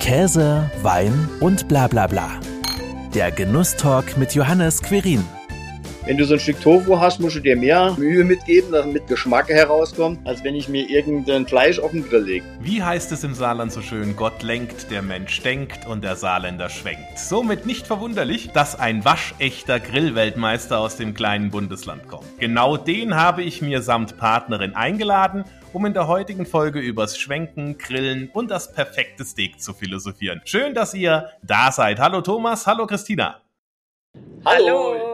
Käse, Wein und bla bla bla. Der Genusstalk mit Johannes Querin. Wenn du so ein Stück Tofu hast, musst du dir mehr Mühe mitgeben, damit Geschmack herauskommt, als wenn ich mir irgendein Fleisch auf den Grill lege. Wie heißt es im Saarland so schön? Gott lenkt, der Mensch denkt und der Saarländer schwenkt. Somit nicht verwunderlich, dass ein waschechter Grillweltmeister aus dem kleinen Bundesland kommt. Genau den habe ich mir samt Partnerin eingeladen um in der heutigen Folge übers Schwenken, Grillen und das perfekte Steak zu philosophieren. Schön, dass ihr da seid. Hallo Thomas, hallo Christina. Hallo.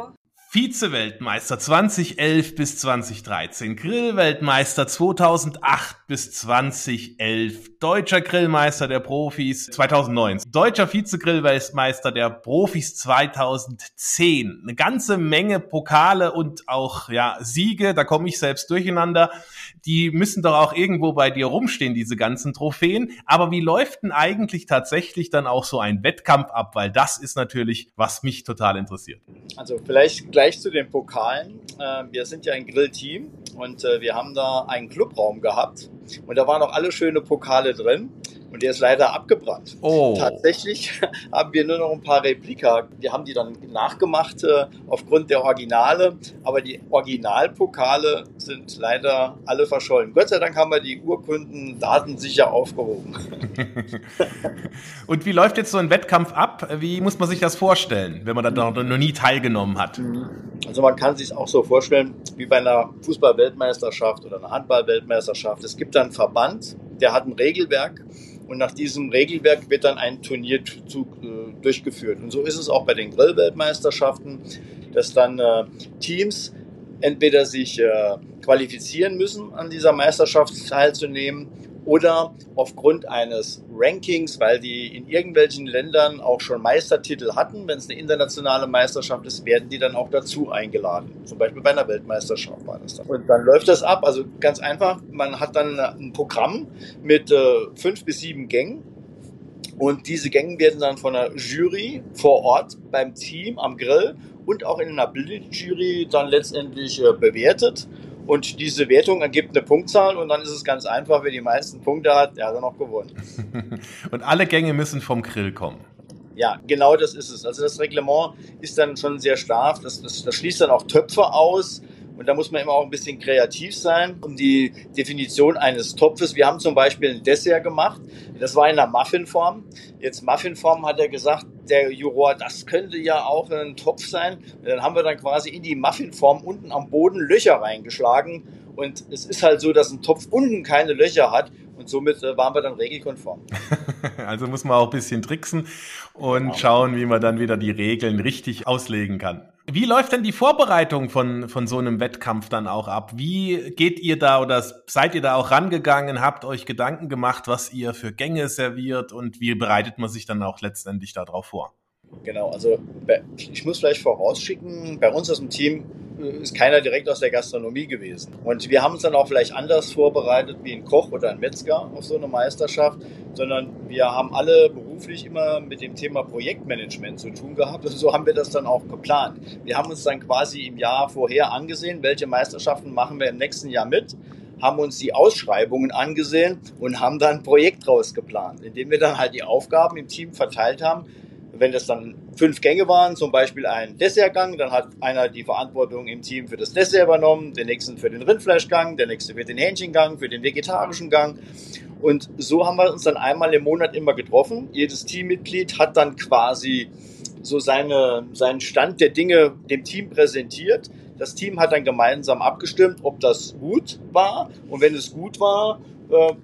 Vize-Weltmeister 2011 bis 2013, Grillweltmeister 2008 bis 2011, deutscher Grillmeister der Profis 2009, deutscher Vize-Grillweltmeister der Profis 2010. Eine ganze Menge Pokale und auch ja Siege, da komme ich selbst durcheinander. Die müssen doch auch irgendwo bei dir rumstehen, diese ganzen Trophäen. Aber wie läuft denn eigentlich tatsächlich dann auch so ein Wettkampf ab? Weil das ist natürlich, was mich total interessiert. Also vielleicht gleich zu den Pokalen. Äh, wir sind ja ein Grillteam und äh, wir haben da einen Clubraum gehabt und da waren auch alle schöne Pokale drin und der ist leider abgebrannt. Oh. Tatsächlich haben wir nur noch ein paar Replika. Wir haben die dann nachgemacht äh, aufgrund der Originale, aber die Originalpokale sind leider alle verschollen. Gott sei Dank haben wir die Urkunden datensicher aufgehoben. und wie läuft jetzt so ein Wettkampf ab? Wie muss man sich das vorstellen, wenn man da noch, noch nie teilgenommen hat? Also man kann sich auch so vorstellen wie bei einer Fußball-Weltmeisterschaft oder einer Handball-Weltmeisterschaft. Es gibt dann Verband, der hat ein Regelwerk und nach diesem Regelwerk wird dann ein Turnier äh, durchgeführt. Und so ist es auch bei den Grillweltmeisterschaften, dass dann äh, Teams entweder sich äh, qualifizieren müssen, an dieser Meisterschaft teilzunehmen oder aufgrund eines Rankings, weil die in irgendwelchen Ländern auch schon Meistertitel hatten, wenn es eine internationale Meisterschaft ist, werden die dann auch dazu eingeladen. Zum Beispiel bei einer Weltmeisterschaft war das dann. Und dann läuft das ab, also ganz einfach, man hat dann ein Programm mit äh, fünf bis sieben Gängen und diese Gänge werden dann von der Jury vor Ort beim Team am Grill und auch in einer Bildjury dann letztendlich äh, bewertet. Und diese Wertung ergibt eine Punktzahl und dann ist es ganz einfach, wer die meisten Punkte hat, der hat dann auch gewonnen. und alle Gänge müssen vom Grill kommen. Ja, genau das ist es. Also das Reglement ist dann schon sehr stark. Das, das, das schließt dann auch Töpfe aus. Und da muss man immer auch ein bisschen kreativ sein, um die Definition eines Topfes. Wir haben zum Beispiel ein Dessert gemacht. Das war in einer Muffinform. Jetzt Muffinform hat er gesagt, der Juror, das könnte ja auch ein Topf sein. Und dann haben wir dann quasi in die Muffinform unten am Boden Löcher reingeschlagen. Und es ist halt so, dass ein Topf unten keine Löcher hat. Und somit äh, waren wir dann regelkonform. also muss man auch ein bisschen tricksen und genau. schauen, wie man dann wieder die Regeln richtig auslegen kann. Wie läuft denn die Vorbereitung von, von so einem Wettkampf dann auch ab? Wie geht ihr da oder seid ihr da auch rangegangen, habt euch Gedanken gemacht, was ihr für Gänge serviert und wie bereitet man sich dann auch letztendlich darauf vor? Genau, also ich muss vielleicht vorausschicken, bei uns aus dem Team äh, ist keiner direkt aus der Gastronomie gewesen. Und wir haben uns dann auch vielleicht anders vorbereitet wie ein Koch oder ein Metzger auf so eine Meisterschaft, sondern wir haben alle beruflich immer mit dem Thema Projektmanagement zu tun gehabt. Und so haben wir das dann auch geplant. Wir haben uns dann quasi im Jahr vorher angesehen, welche Meisterschaften machen wir im nächsten Jahr mit haben uns die Ausschreibungen angesehen und haben dann ein Projekt draus geplant, indem wir dann halt die Aufgaben im Team verteilt haben wenn das dann fünf Gänge waren, zum Beispiel ein Dessertgang, dann hat einer die Verantwortung im Team für das Dessert übernommen, der nächste für den Rindfleischgang, der nächste für den Hähnchengang, für den vegetarischen Gang. Und so haben wir uns dann einmal im Monat immer getroffen. Jedes Teammitglied hat dann quasi so seine, seinen Stand der Dinge dem Team präsentiert. Das Team hat dann gemeinsam abgestimmt, ob das gut war. Und wenn es gut war,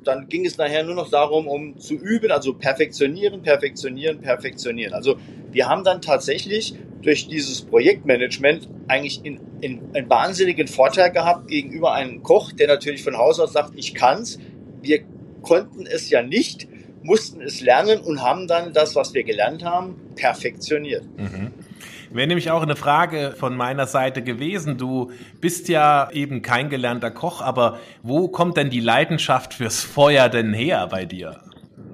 dann ging es nachher nur noch darum, um zu üben, also perfektionieren, perfektionieren, perfektionieren. Also wir haben dann tatsächlich durch dieses Projektmanagement eigentlich in, in, einen wahnsinnigen Vorteil gehabt gegenüber einem Koch, der natürlich von Haus aus sagt, ich kann's. Wir konnten es ja nicht, mussten es lernen und haben dann das, was wir gelernt haben, perfektioniert. Mhm. Wäre nämlich auch eine Frage von meiner Seite gewesen. Du bist ja eben kein gelernter Koch, aber wo kommt denn die Leidenschaft fürs Feuer denn her bei dir?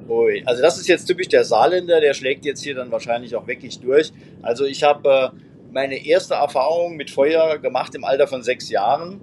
Ui, also das ist jetzt typisch der Saarländer, der schlägt jetzt hier dann wahrscheinlich auch wirklich durch. Also ich habe äh, meine erste Erfahrung mit Feuer gemacht im Alter von sechs Jahren.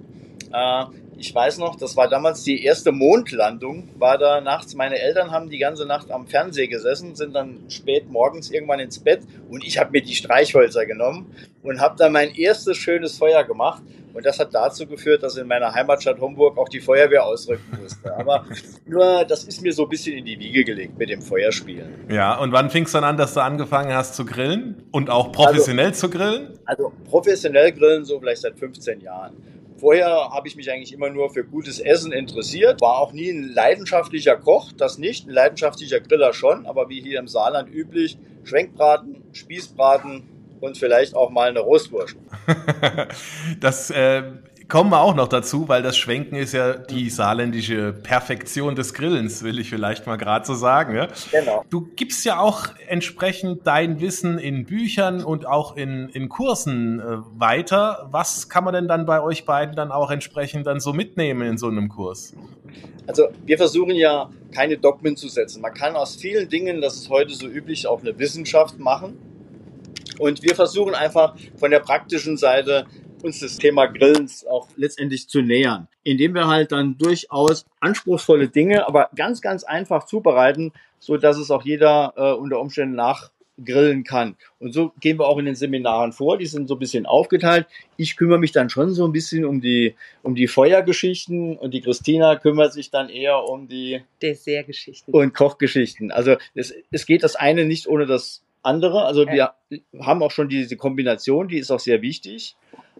Äh, Ich weiß noch, das war damals die erste Mondlandung, war da nachts. Meine Eltern haben die ganze Nacht am Fernseher gesessen, sind dann spät morgens irgendwann ins Bett und ich habe mir die Streichhölzer genommen und habe dann mein erstes schönes Feuer gemacht. Und das hat dazu geführt, dass in meiner Heimatstadt Homburg auch die Feuerwehr ausrücken musste. Aber nur, das ist mir so ein bisschen in die Wiege gelegt mit dem Feuerspielen. Ja, und wann fing es dann an, dass du angefangen hast zu grillen? Und auch professionell also, zu grillen? Also professionell grillen so vielleicht seit 15 Jahren. Vorher habe ich mich eigentlich immer nur für gutes Essen interessiert, war auch nie ein leidenschaftlicher Koch, das nicht, ein leidenschaftlicher Griller schon, aber wie hier im Saarland üblich, Schwenkbraten, Spießbraten, und vielleicht auch mal eine Roastwurst. das äh, kommen wir auch noch dazu, weil das Schwenken ist ja die saarländische Perfektion des Grillens, will ich vielleicht mal gerade so sagen. Ja? Genau. Du gibst ja auch entsprechend dein Wissen in Büchern und auch in, in Kursen äh, weiter. Was kann man denn dann bei euch beiden dann auch entsprechend dann so mitnehmen in so einem Kurs? Also wir versuchen ja keine Dogmen zu setzen. Man kann aus vielen Dingen, das ist heute so üblich, auch eine Wissenschaft machen. Und wir versuchen einfach von der praktischen Seite uns das Thema Grillens auch letztendlich zu nähern, indem wir halt dann durchaus anspruchsvolle Dinge, aber ganz, ganz einfach zubereiten, so dass es auch jeder äh, unter Umständen nachgrillen kann. Und so gehen wir auch in den Seminaren vor. Die sind so ein bisschen aufgeteilt. Ich kümmere mich dann schon so ein bisschen um die, um die Feuergeschichten und die Christina kümmert sich dann eher um die Dessertgeschichten und Kochgeschichten. Also es, es geht das eine nicht ohne das andere. Also ja. wir haben auch schon diese Kombination, die ist auch sehr wichtig.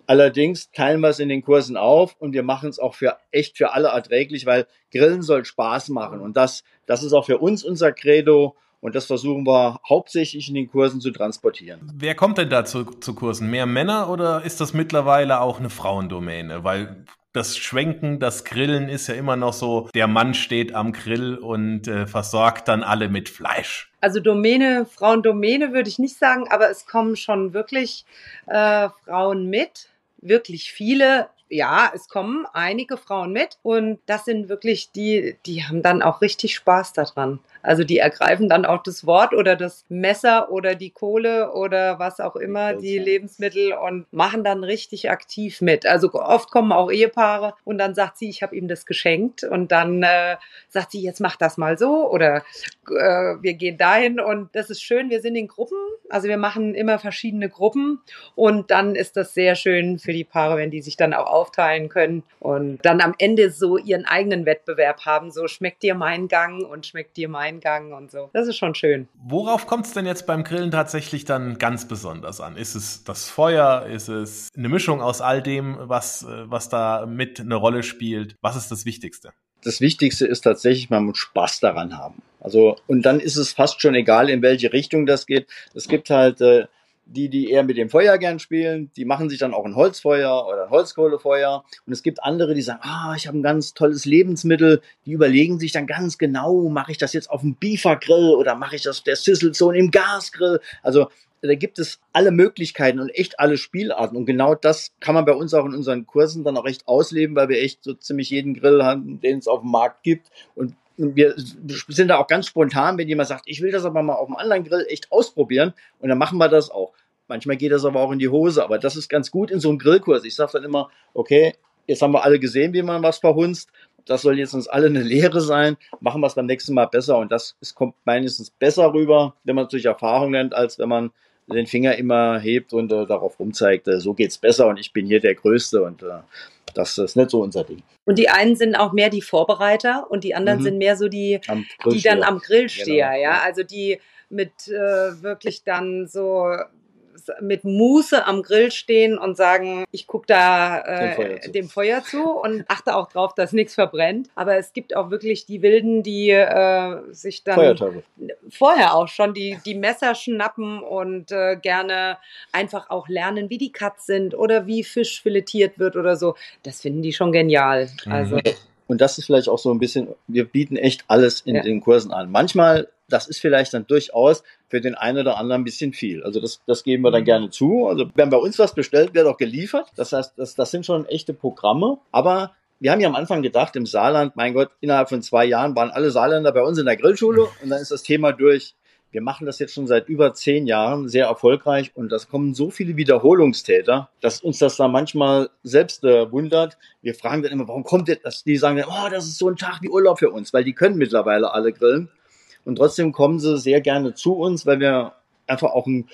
Allerdings teilen wir es in den Kursen auf und wir machen es auch für echt für alle erträglich, weil Grillen soll Spaß machen und das, das ist auch für uns unser Credo. Und das versuchen wir hauptsächlich in den Kursen zu transportieren. Wer kommt denn da zu, zu Kursen? Mehr Männer oder ist das mittlerweile auch eine Frauendomäne? Weil das Schwenken, das Grillen ist ja immer noch so, der Mann steht am Grill und äh, versorgt dann alle mit Fleisch. Also Domäne, Frauendomäne würde ich nicht sagen, aber es kommen schon wirklich äh, Frauen mit, wirklich viele ja, es kommen einige Frauen mit und das sind wirklich die, die haben dann auch richtig Spaß daran. Also die ergreifen dann auch das Wort oder das Messer oder die Kohle oder was auch immer, die Lebensmittel und machen dann richtig aktiv mit. Also oft kommen auch Ehepaare und dann sagt sie, ich habe ihm das geschenkt und dann äh, sagt sie, jetzt mach das mal so oder äh, wir gehen dahin und das ist schön. Wir sind in Gruppen, also wir machen immer verschiedene Gruppen und dann ist das sehr schön für die Paare, wenn die sich dann auch aufteilen können und dann am Ende so ihren eigenen Wettbewerb haben. So schmeckt dir mein Gang und schmeckt dir mein Eingang und so. Das ist schon schön. Worauf kommt es denn jetzt beim Grillen tatsächlich dann ganz besonders an? Ist es das Feuer? Ist es eine Mischung aus all dem, was, äh, was da mit eine Rolle spielt? Was ist das Wichtigste? Das Wichtigste ist tatsächlich, man muss Spaß daran haben. Also, und dann ist es fast schon egal, in welche Richtung das geht. Es gibt halt äh, die, die eher mit dem Feuer gern spielen, die machen sich dann auch ein Holzfeuer oder ein Holzkohlefeuer. Und es gibt andere, die sagen, ah, ich habe ein ganz tolles Lebensmittel. Die überlegen sich dann ganz genau, mache ich das jetzt auf dem Beefer-Grill oder mache ich das der Sizzlezone im Gasgrill? Also da gibt es alle Möglichkeiten und echt alle Spielarten. Und genau das kann man bei uns auch in unseren Kursen dann auch echt ausleben, weil wir echt so ziemlich jeden Grill haben, den es auf dem Markt gibt. Und wir sind da auch ganz spontan, wenn jemand sagt, ich will das aber mal auf dem anderen Grill echt ausprobieren und dann machen wir das auch. Manchmal geht das aber auch in die Hose, aber das ist ganz gut in so einem Grillkurs. Ich sage dann immer, okay, jetzt haben wir alle gesehen, wie man was verhunzt. Das soll jetzt uns alle eine Lehre sein. Machen wir es beim nächsten Mal besser und das es kommt meistens besser rüber, wenn man es durch Erfahrung nennt, als wenn man den Finger immer hebt und äh, darauf rumzeigt, äh, so geht's besser und ich bin hier der Größte und äh, das ist nicht so unser Ding. Und die einen sind auch mehr die Vorbereiter und die anderen mhm. sind mehr so die, die dann am Grill stehen, genau. ja. Also die mit äh, wirklich dann so mit Muße am Grill stehen und sagen, ich gucke da äh, dem, Feuer dem, Feuer zu und achte auch drauf, dass nichts verbrennt. Aber es gibt auch wirklich die Wilden, die äh, sich dann vorher auch schon die, die Messer schnappen und äh, gerne einfach auch lernen, wie die Katz sind oder wie Fisch filetiert wird oder so. Das finden die schon genial. Mhm. Also und das ist vielleicht auch so ein bisschen, wir bieten echt alles in ja. den Kursen an. Manchmal, das ist vielleicht dann durchaus für den einen oder anderen ein bisschen viel. Also das, das geben wir dann mhm. gerne zu. Also wenn bei uns was bestellt, wird auch geliefert. Das heißt, das, das sind schon echte Programme. Aber wir haben ja am Anfang gedacht, im Saarland, mein Gott, innerhalb von zwei Jahren waren alle Saarländer bei uns in der Grillschule und dann ist das Thema durch. wir machen das jetzt schon seit über zehn Jahren sehr erfolgreich und das kommen so viele Wiederholungstäter, dass uns das da manchmal selbst äh, wundert. Wir fragen dann immer, warum kommt das? Die sagen dann, oh, das ist so ein Tag wie Urlaub für uns, weil die können mittlerweile alle grillen. Und trotzdem kommen sie sehr gerne zu uns, weil wir einfach auch ein,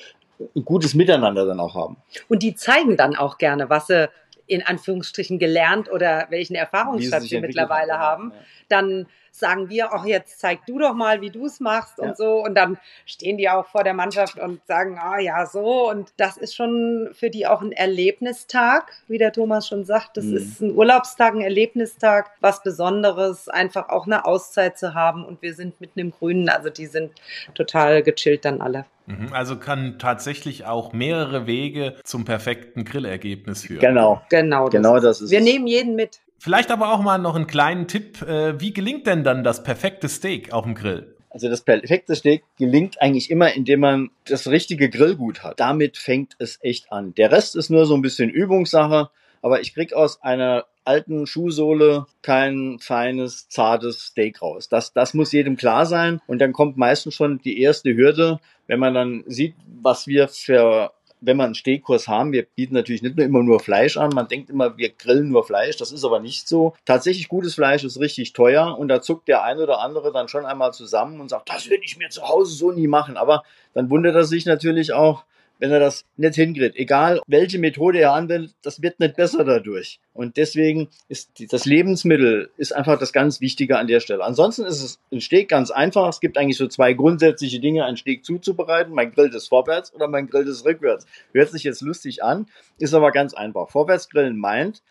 ein gutes Miteinander dann auch haben. Und die zeigen dann auch gerne, was sie in Anführungsstrichen gelernt oder welchen Erfahrungsschatz sie mittlerweile haben. Dann sagen wir, auch jetzt zeig du doch mal, wie du es machst ja. und so. Und dann stehen die auch vor der Mannschaft und sagen, ah ja, so. Und das ist schon für die auch ein Erlebnistag, wie der Thomas schon sagt. Das mhm. ist ein Urlaubstag, ein Erlebnistag, was Besonderes, einfach auch eine Auszeit zu haben. Und wir sind mitten im Grünen, also die sind total gechillt dann alle. Mhm. Also kann tatsächlich auch mehrere Wege zum perfekten Grillergebnis führen. Genau. Genau. Das genau das ist Wir es. nehmen jeden mit. Vielleicht aber auch mal noch einen kleinen Tipp. Äh, wie gelingt denn dann das perfekte Steak auf dem Grill? Also das perfekte Steak gelingt eigentlich immer, indem man das richtige Grillgut hat. Damit fängt es echt an. Der Rest ist nur so ein bisschen Übungssache, aber ich krieg aus einer alten Schuhsohle kein feines, zartes Steak raus. Das, das muss jedem klar sein. Und dann kommt meistens schon die erste Hürde, wenn man dann sieht, was wir für wenn wir einen Stehkurs haben, wir bieten natürlich nicht nur immer nur Fleisch an, man denkt immer, wir grillen nur Fleisch, das ist aber nicht so. Tatsächlich gutes Fleisch ist richtig teuer und da zuckt der eine oder andere dann schon einmal zusammen und sagt, das würde ich mir zu Hause so nie machen. Aber dann wundert er sich natürlich auch, wenn er das nicht hinkriegt. Egal, welche Methode er anwendet, das wird nicht besser dadurch. Und deswegen ist das Lebensmittel ist einfach das ganz Wichtige an der Stelle. Ansonsten ist es ein Steak ganz einfach. Es gibt eigentlich so zwei grundsätzliche Dinge, einen Steak zuzubereiten. Mein Grill ist vorwärts oder mein Grill ist rückwärts. Hört sich jetzt lustig an, ist aber ganz einfach. Vorwärtsgrillen meint,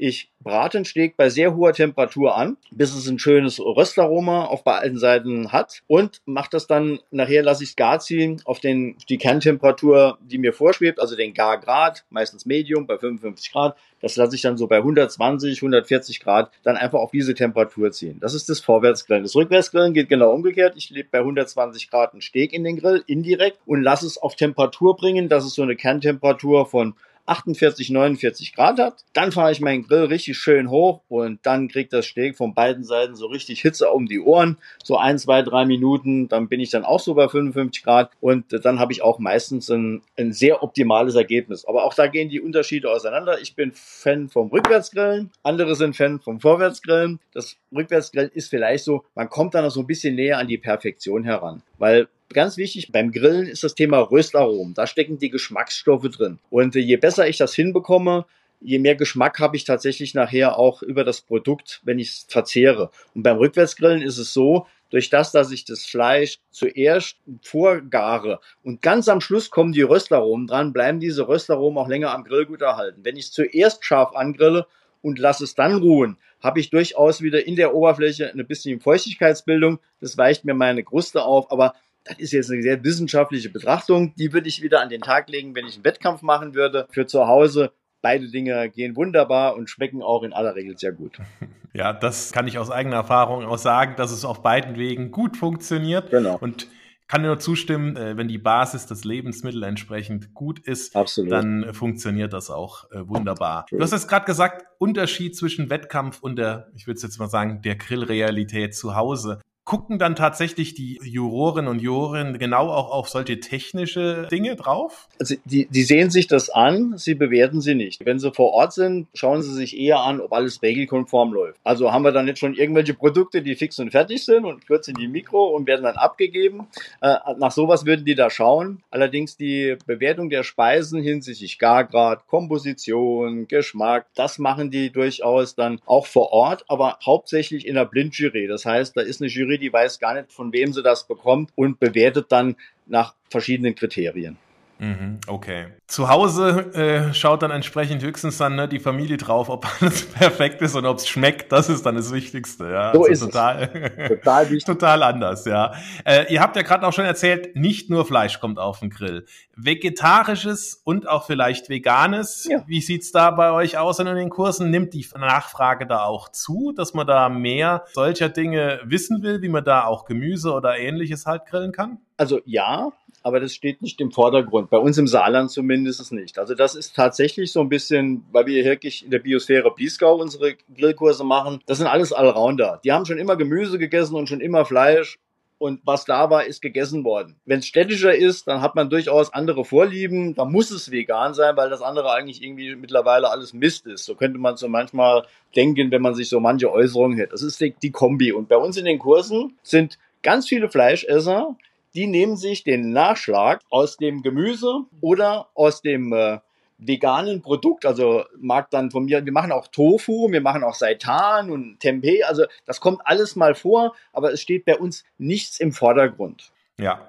ich brate den Steak bei sehr hoher Temperatur an, bis es ein schönes Röstaroma auf beiden Seiten hat und mache das dann, nachher lasse ich es gar ziehen auf den, die Kerntemperatur, die mir vorschwebt, also den Gargrad, meistens Medium bei 55 Grad. Das lasse ich dann so bei 120, 140 Grad dann einfach auf diese Temperatur ziehen. Das ist das Vorwärtsgrillen. Das Rückwärtsgrillen geht genau umgekehrt. Ich lege bei 120 Grad einen Steak in den Grill, indirekt, und lasse es auf Temperatur bringen, dass es so eine Kerntemperatur von 48, 49 Grad hat. Dann fahre ich meinen Grill richtig schön hoch und dann kriegt das Steak von beiden Seiten so richtig Hitze um die Ohren. So ein, zwei, drei Minuten, dann bin ich dann auch so bei 55 Grad und dann habe ich auch meistens ein, ein sehr optimales Ergebnis. Aber auch da gehen die Unterschiede auseinander. Ich bin Fan vom Rückwärtsgrillen, andere sind Fan vom Vorwärtsgrillen. Das Rückwärtsgrillen ist vielleicht so, man kommt dann noch so ein bisschen näher an die Perfektion heran, weil ganz wichtig beim Grillen ist das Thema Röstaromen. Da stecken die Geschmacksstoffe drin. Und je besser ich das hinbekomme, je mehr Geschmack habe ich tatsächlich nachher auch über das Produkt, wenn ich es verzehre. Und beim Rückwärtsgrillen ist es so, durch das, dass ich das Fleisch zuerst vorgare und ganz am Schluss kommen die Röstaromen dran, bleiben diese Röstaromen auch länger am Grillgut erhalten. Wenn ich es zuerst scharf angrille und lasse es dann ruhen, habe ich durchaus wieder in der Oberfläche eine bisschen Feuchtigkeitsbildung. Das weicht mir meine Kruste auf, aber das ist jetzt eine sehr wissenschaftliche Betrachtung. Die würde ich wieder an den Tag legen, wenn ich einen Wettkampf machen würde. Für zu Hause beide Dinge gehen wunderbar und schmecken auch in aller Regel sehr gut. Ja, das kann ich aus eigener Erfahrung auch sagen, dass es auf beiden Wegen gut funktioniert. Genau. Und kann nur zustimmen, äh, wenn die Basis des Lebensmittels entsprechend gut ist, Absolut. dann funktioniert das auch äh, wunderbar. Du hast jetzt gerade gesagt, Unterschied zwischen Wettkampf und der, ich würde jetzt mal sagen, der Grillrealität zu Hause gucken dann tatsächlich die Jurorinnen und Juroren genau auch auf solche technische Dinge drauf? Also die, die sehen sich das an, sie bewerten sie nicht. Wenn sie vor Ort sind, schauen sie sich eher an, ob alles regelkonform läuft. Also haben wir dann jetzt schon irgendwelche Produkte, die fix und fertig sind und kurz in die Mikro und werden dann abgegeben. Äh, nach sowas würden die da schauen. Allerdings die Bewertung der Speisen hinsichtlich Gargrad, Komposition, Geschmack, das machen die durchaus dann auch vor Ort, aber hauptsächlich in der Blindjury. Das heißt, da ist eine Jury, die weiß gar nicht, von wem sie das bekommt und bewertet dann nach verschiedenen Kriterien. Mhm, okay. Zu Hause äh, schaut dann entsprechend höchstens dann ne, die Familie drauf, ob alles perfekt ist und ob es schmeckt. Das ist dann das Wichtigste. Ja, so also ist total, es. total, wichtig. total anders. Ja. Äh, ihr habt ja gerade auch schon erzählt, nicht nur Fleisch kommt auf den Grill, vegetarisches und auch vielleicht veganes. Ja. Wie sieht's da bei euch aus in den Kursen? Nimmt die Nachfrage da auch zu, dass man da mehr solcher Dinge wissen will, wie man da auch Gemüse oder ähnliches halt grillen kann? Also ja, aber das steht nicht im Vordergrund. Bei uns im Saarland zumindest nicht. Also das ist tatsächlich so ein bisschen, weil wir wirklich in der Biosphäre Bliesgau unsere Grillkurse machen. Das sind alles Allrounder. Die haben schon immer Gemüse gegessen und schon immer Fleisch. und was da war, ist gegessen worden. Wenn es städtischer ist, dann hat man durchaus andere Vorlieben. Da muss es vegan sein, weil das andere eigentlich irgendwie mittlerweile alles Mist ist. So könnte man so manchmal denken, wenn man sich so manche Äußerungen hätte. Das ist die, die Kombi. Und bei uns in den Kursen sind ganz viele Fleischesser, die nehmen sich den Nachschlag aus dem Gemüse oder aus dem äh, veganen Produkt, also mag dann von mir, wir machen auch Tofu, wir machen auch Seitan und Tempeh, also das kommt alles mal vor, aber es steht bei uns nichts im Vordergrund. Ja.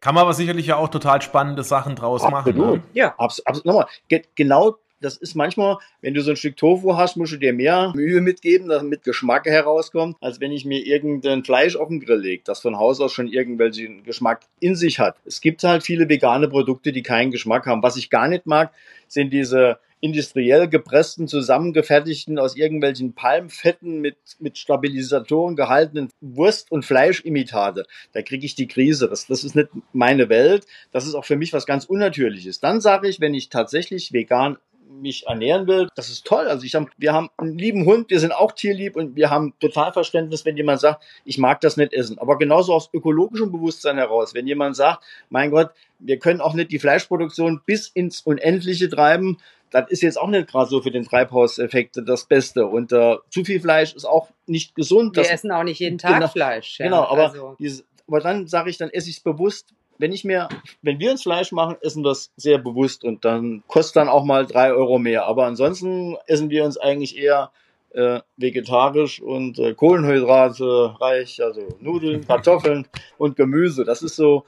Kann man aber sicherlich ja auch total spannende Sachen draus Absolut. machen. Ne? Ja, absolut. Abs nochmal, genau das ist manchmal, wenn du so ein Stück Tofu hast, musst du dir mehr Mühe mitgeben, damit Geschmack herauskommt, als wenn ich mir irgendein Fleisch auf den Grill lege, das von Haus aus schon irgendwelchen Geschmack in sich hat. Es gibt halt viele vegane Produkte, die keinen Geschmack haben. Was ich gar nicht mag, sind diese industriell gepressten, zusammengefertigten, aus irgendwelchen Palmfetten mit, mit Stabilisatoren gehaltenen Wurst- und Fleischimitate. Da kriege ich die Krise. Das, das ist nicht meine Welt. Das ist auch für mich was ganz Unnatürliches. Dann sage ich, wenn ich tatsächlich vegan mich ernähren will, das ist toll. Also ich hab, wir haben einen lieben Hund, wir sind auch tierlieb und wir haben total Verständnis, wenn jemand sagt, ich mag das nicht essen. Aber genauso aus ökologischem Bewusstsein heraus, wenn jemand sagt, mein Gott, wir können auch nicht die Fleischproduktion bis ins Unendliche treiben, das ist jetzt auch nicht gerade so für den Treibhauseffekt das Beste. Und äh, zu viel Fleisch ist auch nicht gesund. Wir das, essen auch nicht jeden Tag genau, Fleisch. Ja, genau, aber, also. dieses, aber dann sage ich, dann esse ich es bewusst, wenn ich mir, wenn wir uns Fleisch machen, essen wir es sehr bewusst und dann kostet dann auch mal drei Euro mehr. Aber ansonsten essen wir uns eigentlich eher äh, vegetarisch und äh, Kohlenhydrate reich, also Nudeln, Kartoffeln und Gemüse. Das ist so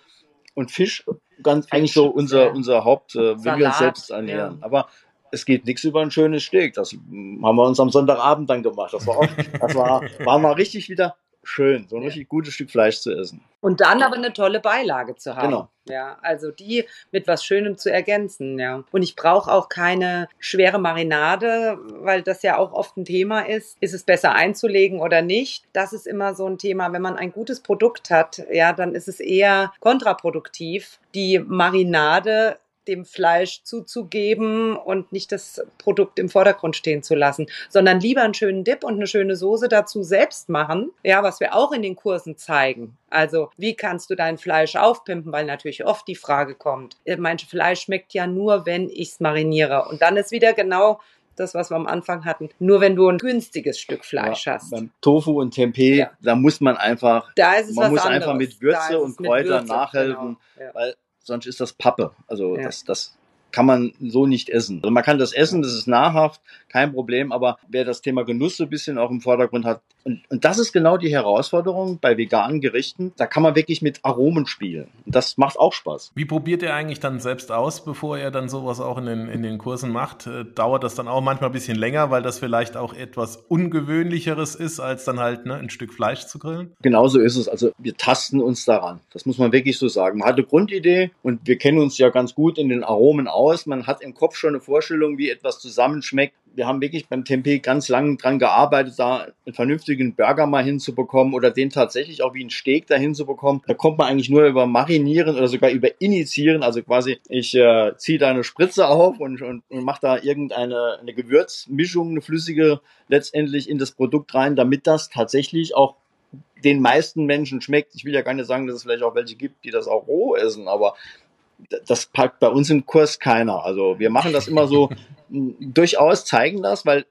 und Fisch ganz Fisch, eigentlich so unser ja. unser Haupt, äh, wenn Salat, wir uns selbst ernähren. ja. Aber es geht nichts über ein schönes Steak. Das haben wir uns am Sonntagabend dann gemacht. Das war auch, das war, war mal richtig wieder schön, so ein richtig gutes Stück Fleisch zu essen. Und dann aber eine tolle Beilage zu haben. Genau. Ja, also die mit was Schönem zu ergänzen, ja. Und ich brauche auch keine schwere Marinade, weil das ja auch oft ein Thema ist. Ist es besser einzulegen oder nicht? Das ist immer so ein Thema. Wenn man ein gutes Produkt hat, ja, dann ist es eher kontraproduktiv, die Marinade dem Fleisch zuzugeben und nicht das Produkt im Vordergrund stehen zu lassen, sondern lieber einen schönen Dip und eine schöne Soße dazu selbst machen. Ja, was wir auch in den Kursen zeigen. Also, wie kannst du dein Fleisch aufpimpen? Weil natürlich oft die Frage kommt, äh, mein Fleisch schmeckt ja nur, wenn ich es mariniere. Und dann ist wieder genau das, was wir am Anfang hatten. Nur wenn du ein günstiges Stück Fleisch Ja, hast. Beim Tofu und Tempeh, Ja. da muss man einfach, Da ist es man muss anderes. einfach mit Würze und Kräutern Würze, nachhelfen, genau. Ja. weil sonst ist das Pappe. Also Ja. das, das kann man so nicht essen. Also man kann das essen, das ist nahrhaft, kein Problem, aber wer das Thema Genuss so ein bisschen auch im Vordergrund hat, und, und das ist genau die Herausforderung bei veganen Gerichten, da kann man wirklich mit Aromen spielen. Und das macht auch Spaß. Wie probiert er eigentlich dann selbst aus, bevor er dann sowas auch in den, in den Kursen macht? Äh, dauert das dann auch manchmal ein bisschen länger, weil das vielleicht auch etwas Ungewöhnlicheres ist, als dann halt ne, ein Stück Fleisch zu grillen? Genauso ist es. Also wir tasten uns daran. Das muss man wirklich so sagen. Man hat eine Grundidee und wir kennen uns ja ganz gut in den Aromen aus. Man hat im Kopf schon eine Vorstellung, wie etwas zusammenschmeckt. Wir haben wirklich beim Tempeh ganz lange dran gearbeitet, da einen vernünftigen Burger mal hinzubekommen oder den tatsächlich auch wie ein Steak da hinzubekommen. Da kommt man eigentlich nur über Marinieren oder sogar über Initiieren. Also quasi, ich äh, ziehe da eine Spritze auf und, und, und mache da irgendeine eine Gewürzmischung, eine flüssige letztendlich in das Produkt rein, damit das tatsächlich auch den meisten Menschen schmeckt. Ich will ja gar nicht sagen, dass es vielleicht auch welche gibt, die das auch roh essen, aber das packt bei uns im Kurs keiner. Also wir machen das immer so durchaus, zeigen das, weil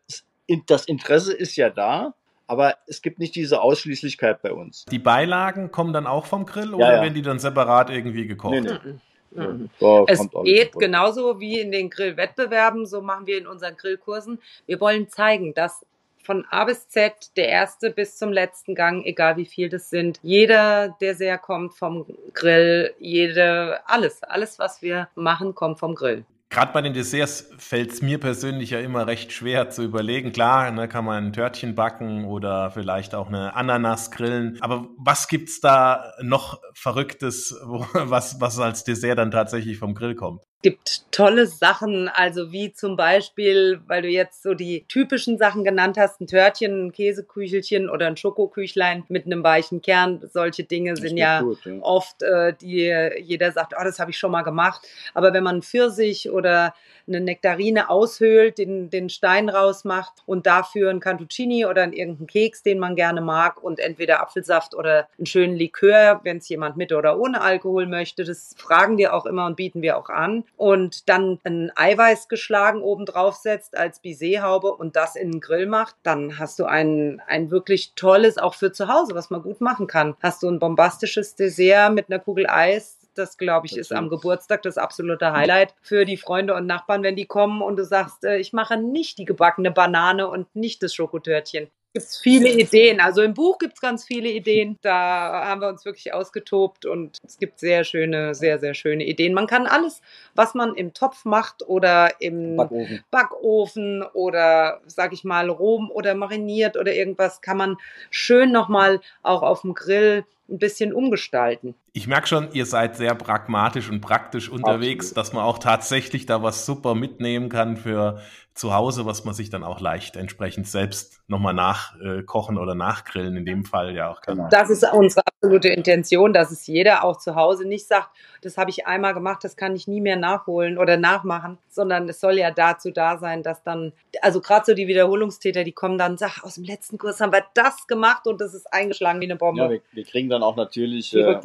das Interesse ist ja da, aber es gibt nicht diese Ausschließlichkeit bei uns. Die Beilagen kommen dann auch vom Grill oder ja. werden die dann separat irgendwie gekocht? Nee, nee. Mhm. Mhm. Es geht genauso wie in den Grillwettbewerben, so machen wir in unseren Grillkursen. Wir wollen zeigen, dass von A bis Z, der erste bis zum letzten Gang, egal wie viel das sind, jeder Dessert kommt vom Grill, jede, alles, alles, was wir machen, kommt vom Grill. Gerade bei den Desserts fällt es mir persönlich ja immer recht schwer zu überlegen. Klar, ne, kann man ein Törtchen backen oder vielleicht auch eine Ananas grillen. Aber was gibt's da noch Verrücktes, wo, was, was als Dessert dann tatsächlich vom Grill kommt? Gibt tolle Sachen, also wie zum Beispiel, weil du jetzt so die typischen Sachen genannt hast, ein Törtchen, ein Käseküchelchen oder ein Schokoküchlein mit einem weichen Kern. Solche Dinge sind ja, gut, ja, oft, äh, die jeder sagt, oh, das habe ich schon mal gemacht. Aber wenn man Pfirsich oder eine Nektarine aushöhlt, den, den Stein rausmacht und dafür ein Cantuccini oder einen irgendeinen Keks, den man gerne mag und entweder Apfelsaft oder einen schönen Likör, wenn es jemand mit oder ohne Alkohol möchte, das fragen wir auch immer und bieten wir auch an und dann ein Eiweiß geschlagen oben drauf setzt als Bisethaube und das in den Grill macht, dann hast du ein, ein wirklich tolles, auch für zu Hause, was man gut machen kann. Hast du ein bombastisches Dessert mit einer Kugel Eis, das, glaube ich, ist am Geburtstag das absolute Highlight für die Freunde und Nachbarn, wenn die kommen und du sagst, äh, ich mache nicht die gebackene Banane und nicht das Schokotörtchen gibt es viele Ideen. Also im Buch gibt es ganz viele Ideen. Da haben wir uns wirklich ausgetobt und es gibt sehr schöne, sehr, sehr schöne Ideen. Man kann alles, was man im Topf macht oder im Backofen, Backofen oder, sag ich mal, roh oder mariniert oder irgendwas, kann man schön nochmal auch auf dem Grill ein bisschen umgestalten. Ich merke schon, ihr seid sehr pragmatisch und praktisch unterwegs, Absolut. dass man auch tatsächlich da was super mitnehmen kann für zu Hause, was man sich dann auch leicht entsprechend selbst nochmal nachkochen oder nachgrillen, in dem Fall ja auch kann. Genau. Das ist unsere absolute Intention, dass es jeder auch zu Hause nicht sagt, das habe ich einmal gemacht, das kann ich nie mehr nachholen oder nachmachen, sondern es soll ja dazu da sein, dass dann, also gerade so die Wiederholungstäter, die kommen dann, sag, aus dem letzten Kurs haben wir das gemacht und das ist eingeschlagen wie eine Bombe. Ja, wir, wir kriegen dann auch natürlich, die äh, wir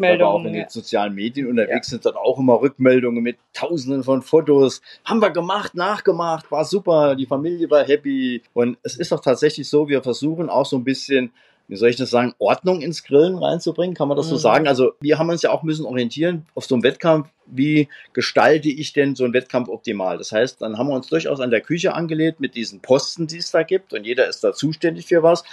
auch in den sozialen Medien unterwegs ja. sind, dann auch immer Rückmeldungen mit tausenden von Fotos. Haben wir gemacht, nachgemacht, war super, die Familie war happy und es ist doch tatsächlich so, wir versuchen auch so ein bisschen wie soll ich das sagen, Ordnung ins Grillen reinzubringen, kann man das so mhm. sagen? Also wir haben uns ja auch müssen orientieren auf so einem Wettkampf, wie gestalte ich denn so einen Wettkampf optimal? Das heißt, dann haben wir uns durchaus an der Küche angelegt mit diesen Posten, die es da gibt und jeder ist da zuständig für was.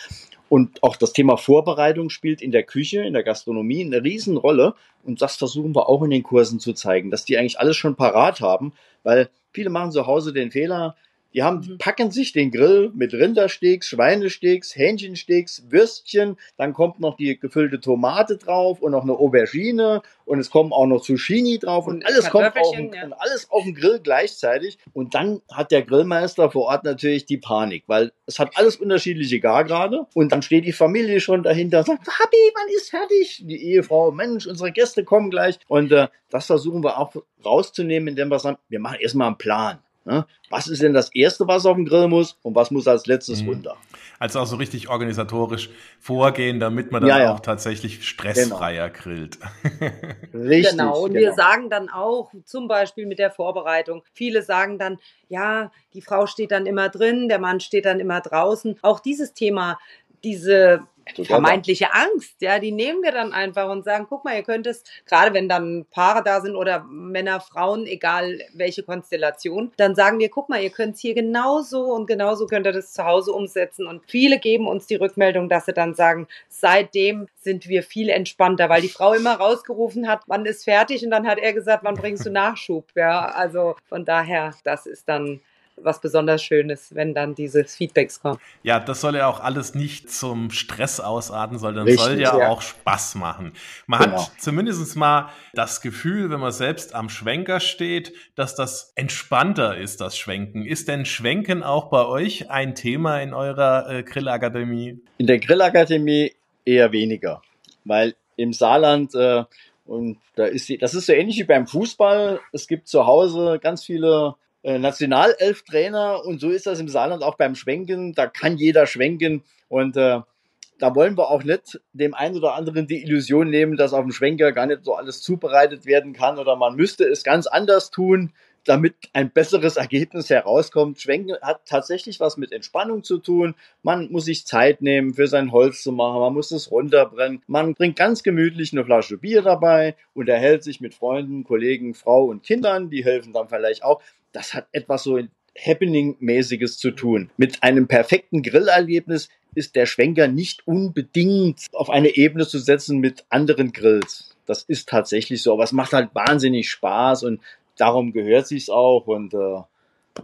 Und auch das Thema Vorbereitung spielt in der Küche, in der Gastronomie eine Riesenrolle. Und das versuchen wir auch in den Kursen zu zeigen, dass die eigentlich alles schon parat haben, weil viele machen zu Hause den Fehler, die haben, mhm. packen sich den Grill mit Rindersteaks, Schweinesteaks, Hähnchensteaks, Würstchen, dann kommt noch die gefüllte Tomate drauf und noch eine Aubergine und es kommen auch noch Zucchini drauf und, und alles kommt auf, ja. und alles auf den Grill gleichzeitig. Und dann hat der Grillmeister vor Ort natürlich die Panik, weil es hat alles unterschiedliche Gargrade und dann steht die Familie schon dahinter und sagt, Happy, wann ist fertig? Die Ehefrau, Mensch, unsere Gäste kommen gleich. Und äh, das versuchen wir auch rauszunehmen, indem wir sagen, wir machen erstmal einen Plan. Ne? Was ist denn das Erste, was auf dem Grill muss und was muss als letztes mhm. runter? Also auch so richtig organisatorisch vorgehen, damit man dann ja, ja. auch tatsächlich stressfreier genau. grillt. richtig. Genau. Und genau. wir sagen dann auch, zum Beispiel mit der Vorbereitung, viele sagen dann, ja, die Frau steht dann immer drin, der Mann steht dann immer draußen. Auch dieses Thema, diese vermeintliche Angst, ja, die nehmen wir dann einfach und sagen, guck mal, ihr könnt es, gerade wenn dann Paare da sind oder Männer, Frauen, egal welche Konstellation, dann sagen wir, guck mal, ihr könnt es hier genauso und genauso könnt ihr das zu Hause umsetzen. Und viele geben uns die Rückmeldung, dass sie dann sagen, seitdem sind wir viel entspannter, weil die Frau immer rausgerufen hat, wann ist fertig? Und dann hat er gesagt, wann bringst du Nachschub, ja, also von daher, das ist dann was besonders Schönes, wenn dann diese Feedbacks kommen. Ja, das soll ja auch alles nicht zum Stress ausarten, sondern Richtig, soll ja, ja, auch Spaß machen. Man genau. hat zumindest mal das Gefühl, wenn man selbst am Schwenker steht, dass das entspannter ist, das Schwenken. Ist denn Schwenken auch bei euch ein Thema in eurer äh, Grillakademie? In der Grillakademie eher weniger, weil im Saarland äh, und da ist die, das ist so ähnlich wie beim Fußball. Es gibt zu Hause ganz viele Nationalelf-Trainer und so ist das im Saarland auch beim Schwenken. Da kann jeder schwenken und äh, da wollen wir auch nicht dem einen oder anderen die Illusion nehmen, dass auf dem Schwenker gar nicht so alles zubereitet werden kann oder man müsste es ganz anders tun damit ein besseres Ergebnis herauskommt. Schwenken hat tatsächlich was mit Entspannung zu tun. Man muss sich Zeit nehmen, für sein Holz zu machen. Man muss es runterbrennen. Man bringt ganz gemütlich eine Flasche Bier dabei, unterhält sich mit Freunden, Kollegen, Frau und Kindern. Die helfen dann vielleicht auch. Das hat etwas so Happening-mäßiges zu tun. Mit einem perfekten Grillerlebnis ist der Schwenker nicht unbedingt auf eine Ebene zu setzen mit anderen Grills. Das ist tatsächlich so, aber es macht halt wahnsinnig Spaß und darum gehört sich's auch und äh,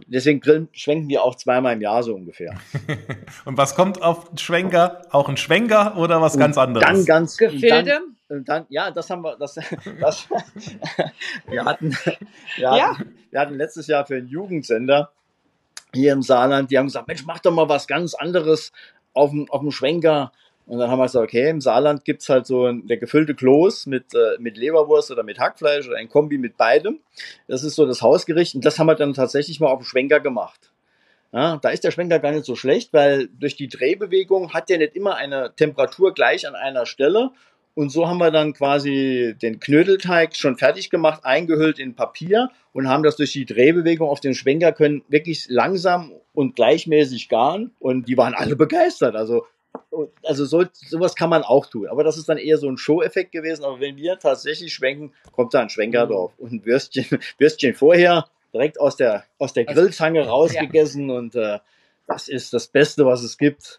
deswegen grillen, schwenken wir auch zweimal im Jahr so ungefähr. und was kommt auf Schwenker? Auch ein Schwenker oder was und ganz anderes? Dann ganz Gefilde. Dann, Und dann, ja, das haben wir, das, das wir hatten, wir hatten, Ja. wir hatten letztes Jahr für einen Jugendsender hier im Saarland, die haben gesagt, Mensch, mach doch mal was ganz anderes auf dem, auf dem Schwenker. Und dann haben wir gesagt, okay, im Saarland gibt's halt so ein, der gefüllte Kloß mit, äh, mit Leberwurst oder mit Hackfleisch oder ein Kombi mit beidem. Das ist so das Hausgericht und das haben wir dann tatsächlich mal auf dem Schwenker gemacht. Ja, da ist der Schwenker gar nicht so schlecht, weil durch die Drehbewegung hat der nicht immer eine Temperatur gleich an einer Stelle. Und so haben wir dann quasi den Knödelteig schon fertig gemacht, eingehüllt in Papier und haben das durch die Drehbewegung auf den Schwenker können wirklich langsam und gleichmäßig garen. Und die waren alle begeistert. Also, also so, sowas kann man auch tun. Aber das ist dann eher so ein Show-Effekt gewesen. Aber wenn wir tatsächlich schwenken, kommt da ein Schwenker drauf. Und ein Würstchen, Würstchen vorher direkt aus der, aus der Grillzange rausgegessen. Und äh, das ist das Beste, was es gibt.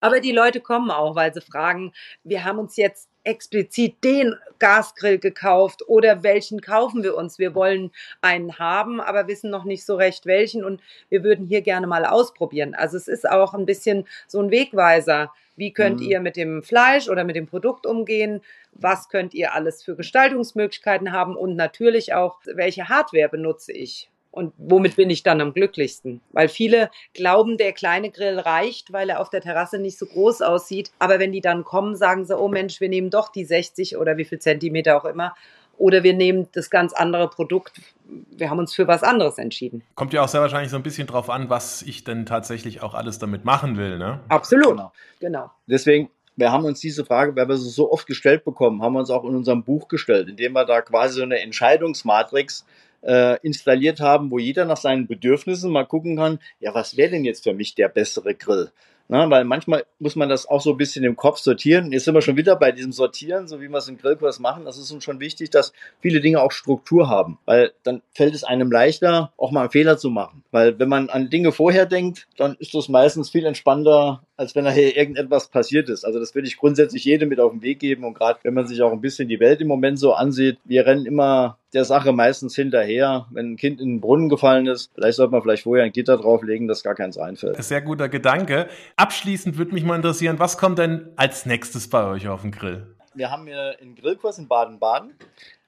Aber die Leute kommen auch, weil sie fragen, wir haben uns jetzt explizit den Gasgrill gekauft oder welchen kaufen wir uns? Wir wollen einen haben, aber wissen noch nicht so recht welchen und wir würden hier gerne mal ausprobieren. Also es ist auch ein bisschen so ein Wegweiser. Wie könnt Mhm. ihr mit dem Fleisch oder mit dem Produkt umgehen? Was könnt ihr alles für Gestaltungsmöglichkeiten haben? Und natürlich auch, welche Hardware benutze ich? Und womit bin ich dann am glücklichsten? Weil viele glauben, der kleine Grill reicht, weil er auf der Terrasse nicht so groß aussieht. Aber wenn die dann kommen, sagen sie, oh Mensch, wir nehmen doch die 60 oder wie viel Zentimeter auch immer. Oder wir nehmen das ganz andere Produkt. Wir haben uns für was anderes entschieden. Kommt ja auch sehr wahrscheinlich so ein bisschen drauf an, was ich denn tatsächlich auch alles damit machen will, ne? Absolut. Genau. Genau. Deswegen, wir haben uns diese Frage, weil wir sie so oft gestellt bekommen, haben wir uns auch in unserem Buch gestellt, indem wir da quasi so eine Entscheidungsmatrix äh, installiert haben, wo jeder nach seinen Bedürfnissen mal gucken kann, ja, was wäre denn jetzt für mich der bessere Grill? Na, weil manchmal muss man das auch so ein bisschen im Kopf sortieren. Jetzt sind wir schon wieder bei diesem Sortieren, so wie wir es im Grillkurs machen. Das ist uns schon wichtig, dass viele Dinge auch Struktur haben, weil dann fällt es einem leichter, auch mal einen Fehler zu machen. Weil wenn man an Dinge vorher denkt, dann ist das meistens viel entspannter, als wenn nachher irgendetwas passiert ist. Also das würde ich grundsätzlich jedem mit auf den Weg geben. Und gerade wenn man sich auch ein bisschen die Welt im Moment so ansieht, wir rennen immer der Sache meistens hinterher. Wenn ein Kind in den Brunnen gefallen ist, vielleicht sollte man vielleicht vorher ein Gitter drauflegen, dass gar keins einfällt. Sehr guter Gedanke. Abschließend würde mich mal interessieren, was kommt denn als nächstes bei euch auf den Grill? Wir haben hier einen Grillkurs in Baden-Baden.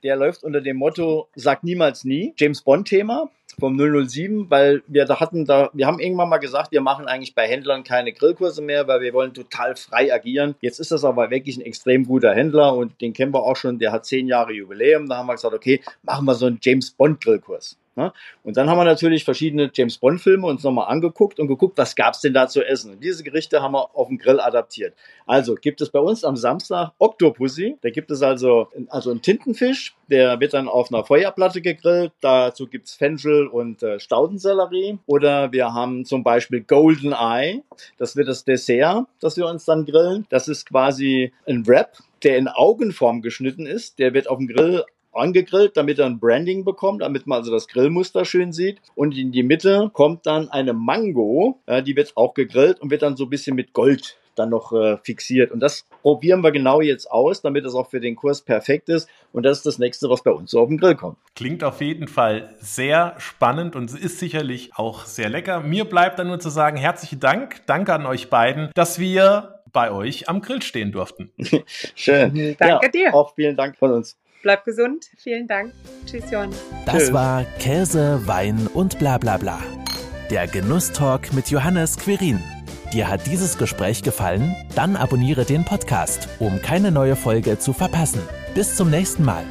Der läuft unter dem Motto Sag niemals nie. James Bond-Thema vom 007, weil wir da hatten da, wir haben irgendwann mal gesagt, wir machen eigentlich bei Händlern keine Grillkurse mehr, weil wir wollen total frei agieren. Jetzt ist das aber wirklich ein extrem guter Händler und den kennen wir auch schon, der hat zehn Jahre Jubiläum. Da haben wir gesagt, okay, machen wir so einen James Bond Grillkurs. Ne? Und dann haben wir natürlich verschiedene James Bond Filme uns nochmal angeguckt und geguckt, was gab's denn da zu essen. Und diese Gerichte haben wir auf dem Grill adaptiert. Also gibt es bei uns am Samstag Octopussy. Da gibt es also, also einen Tintenfisch, der wird dann auf einer Feuerplatte gegrillt. Dazu gibt's Fenchel und äh, Staudensellerie. Oder wir haben zum Beispiel Golden Eye. Das wird das Dessert, das wir uns dann grillen. Das ist quasi ein Wrap, der in Augenform geschnitten ist. Der wird auf dem Grill angegrillt, damit er ein Branding bekommt, damit man also das Grillmuster schön sieht. Und in die Mitte kommt dann eine Mango, äh, die wird auch gegrillt und wird dann so ein bisschen mit Gold dann noch äh, fixiert. Und das probieren wir genau jetzt aus, damit es auch für den Kurs perfekt ist. Und das ist das nächste, was bei uns so auf den Grill kommt. Klingt auf jeden Fall sehr spannend und ist sicherlich auch sehr lecker. Mir bleibt dann nur zu sagen, herzlichen Dank. Danke an euch beiden, dass wir bei euch am Grill stehen durften. Schön. Danke ja, dir. Auch vielen Dank von uns. Bleib gesund. Vielen Dank. Tschüss, Johann. Das Tschüss. war Käse, Wein und bla bla bla. Der Genusstalk mit Johannes Quirin. Dir hat dieses Gespräch gefallen? Dann abonniere den Podcast, um keine neue Folge zu verpassen. Bis zum nächsten Mal.